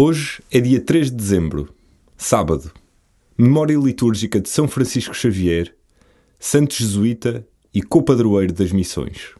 Hoje é dia 3 de dezembro, sábado, memória litúrgica de São Francisco Xavier, santo jesuíta e copadroeiro das missões.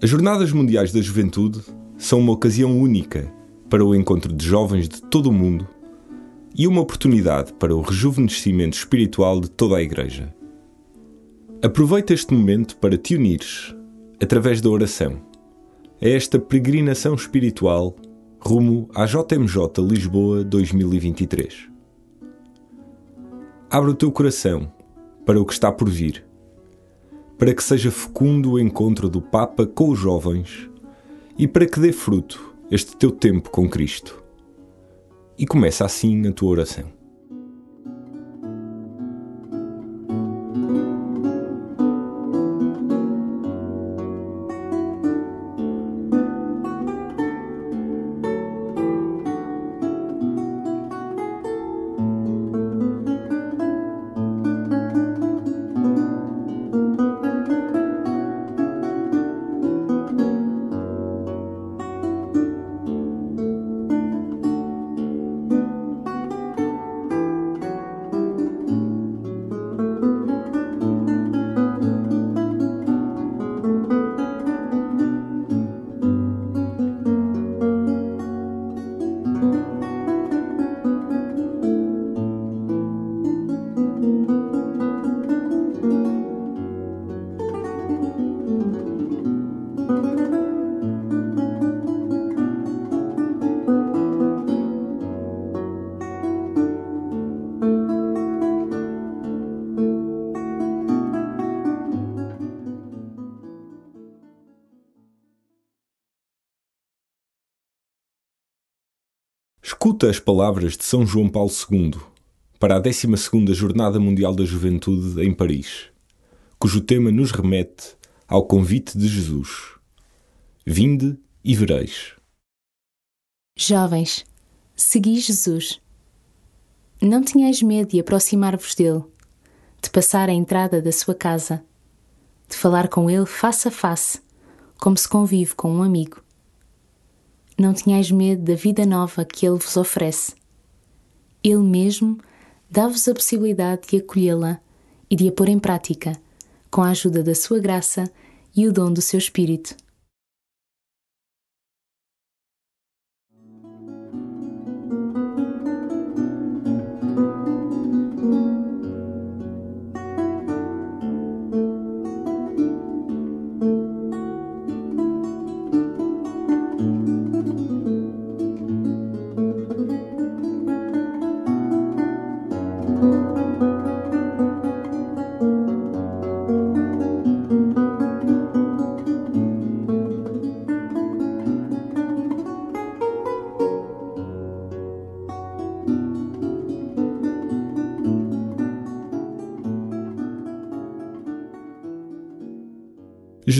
As Jornadas Mundiais da Juventude são uma ocasião única para o encontro de jovens de todo o mundo e uma oportunidade para o rejuvenescimento espiritual de toda a Igreja. Aproveita este momento para te unires, através da oração, a esta peregrinação espiritual rumo à JMJ Lisboa 2023. Abre o teu coração para o que está por vir para que seja fecundo o encontro do Papa com os jovens e para que dê fruto este teu tempo com Cristo. E começa assim a tua oração. Escuta as palavras de São João Paulo II para a 12 Jornada Mundial da Juventude em Paris, cujo tema nos remete ao convite de Jesus. Vinde e vereis. Jovens, segui Jesus. Não tenhais medo de aproximar-vos dele, de passar a entrada da sua casa, de falar com ele face a face, como se convive com um amigo não tenhais medo da vida nova que Ele vos oferece. Ele mesmo dá-vos a possibilidade de acolhê-la e de a pôr em prática, com a ajuda da sua graça e o dom do seu Espírito.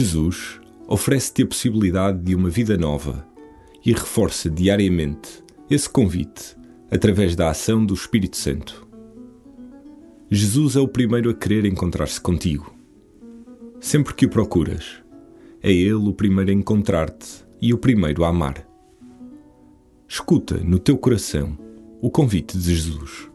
Jesus oferece-te a possibilidade de uma vida nova e reforça diariamente esse convite através da ação do Espírito Santo. Jesus é o primeiro a querer encontrar-se contigo. Sempre que o procuras, é Ele o primeiro a encontrar-te e o primeiro a amar. Escuta no teu coração o convite de Jesus.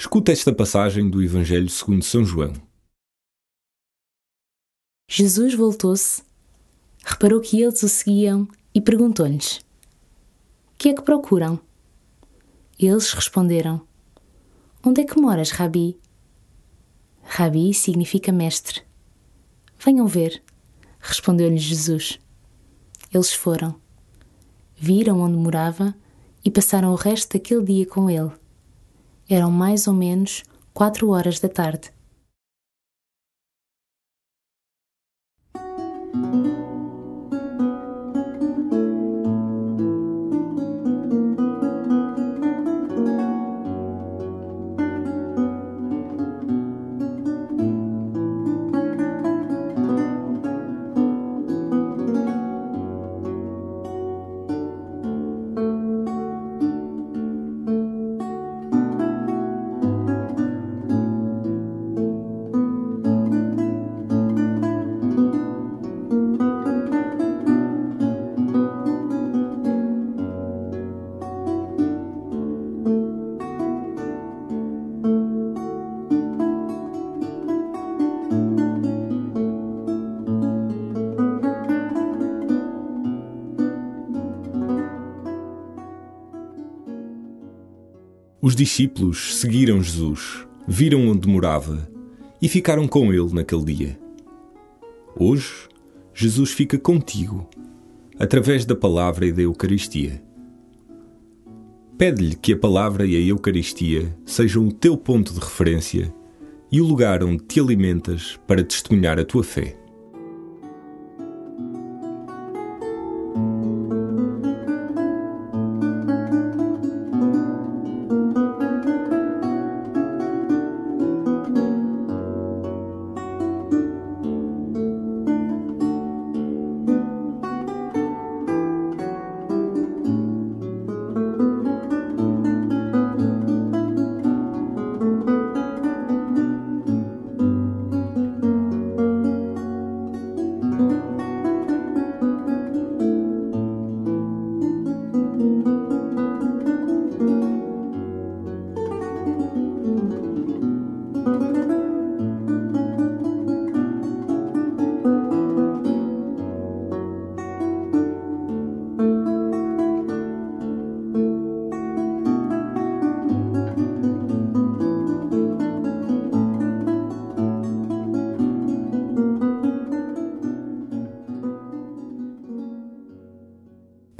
Escuta esta passagem do Evangelho segundo São João. Jesus voltou-se, reparou que eles o seguiam e perguntou-lhes: Que é que procuram? Eles responderam: Onde é que moras, Rabi? Rabi significa mestre. Venham ver, respondeu-lhes Jesus. Eles foram, viram onde morava e passaram o resto daquele dia com ele. Eram mais ou menos quatro horas da tarde. Os discípulos seguiram Jesus, viram onde morava e ficaram com ele naquele dia. Hoje, Jesus fica contigo, através da palavra e da Eucaristia. Pede-lhe que a palavra e a Eucaristia sejam o teu ponto de referência e o lugar onde te alimentas para testemunhar a tua fé.